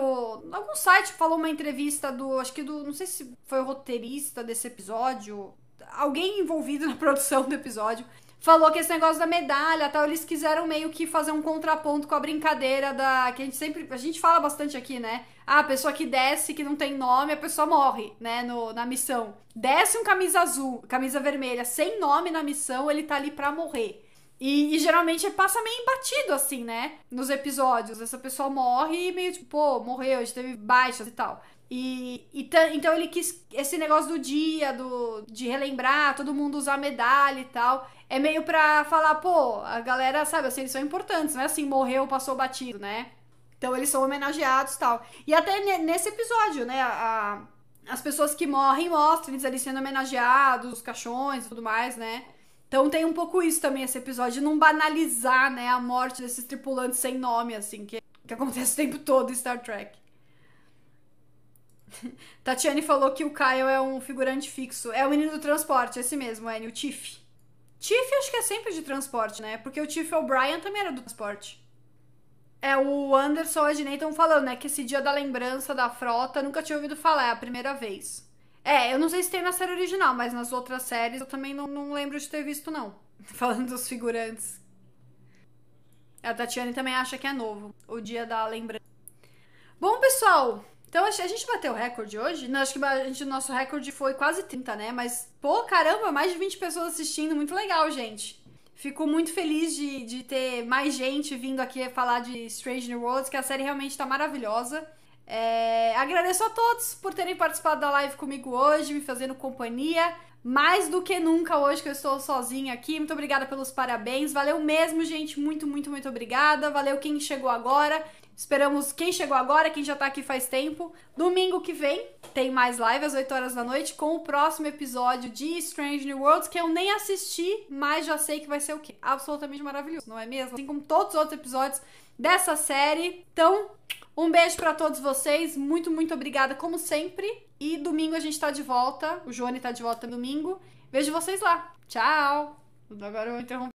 Algum site falou uma entrevista do. Acho que do. Não sei se foi o roteirista desse episódio. Alguém envolvido na produção do episódio falou que esse negócio da medalha tal, eles quiseram meio que fazer um contraponto com a brincadeira da. que a gente sempre. A gente fala bastante aqui, né? Ah, a pessoa que desce, que não tem nome, a pessoa morre, né? No, na missão. Desce um camisa azul, camisa vermelha, sem nome na missão, ele tá ali pra morrer. E, e, geralmente passa meio embatido, assim, né? Nos episódios. Essa pessoa morre e meio tipo, pô, morreu, a gente teve baixas e tal. E, e então ele quis esse negócio do dia, do, de relembrar, todo mundo usar medalha e tal. É meio pra falar, pô, a galera, sabe, assim, eles são importantes, não é assim, morreu, passou batido, né? Então eles são homenageados tal. E até nesse episódio, né, a, as pessoas que morrem mostram eles ali sendo homenageados, os caixões e tudo mais, né? Então tem um pouco isso também, esse episódio, de não banalizar, né, a morte desses tripulantes sem nome, assim, que, que acontece o tempo todo em Star Trek. Tatiane falou que o Kyle é um figurante fixo. É o menino do transporte, esse mesmo, é o Tiff. Tiff acho que é sempre de transporte, né? Porque o Tiff O'Brien também era do transporte. É, o Anderson e a Dinei estão falando, né? Que esse dia da lembrança da frota nunca tinha ouvido falar, é a primeira vez. É, eu não sei se tem na série original, mas nas outras séries eu também não, não lembro de ter visto, não. Falando dos figurantes. A Tatiane também acha que é novo, o dia da lembrança. Bom, pessoal, então a gente bateu o recorde hoje. Não, acho que a gente, o nosso recorde foi quase 30, né? Mas, pô, caramba, mais de 20 pessoas assistindo. Muito legal, gente. Fico muito feliz de, de ter mais gente vindo aqui falar de Strange New Worlds, que a série realmente tá maravilhosa. É, agradeço a todos por terem participado da live comigo hoje, me fazendo companhia. Mais do que nunca hoje que eu estou sozinha aqui. Muito obrigada pelos parabéns. Valeu mesmo, gente. Muito, muito, muito obrigada. Valeu quem chegou agora. Esperamos quem chegou agora, quem já tá aqui faz tempo. Domingo que vem tem mais live às 8 horas da noite com o próximo episódio de Strange New Worlds, que eu nem assisti, mas já sei que vai ser o quê? Absolutamente maravilhoso, não é mesmo? Assim como todos os outros episódios dessa série. Então, um beijo para todos vocês. Muito, muito obrigada, como sempre. E domingo a gente tá de volta. O Johnny tá de volta domingo. Vejo vocês lá. Tchau! Agora eu vou interromper.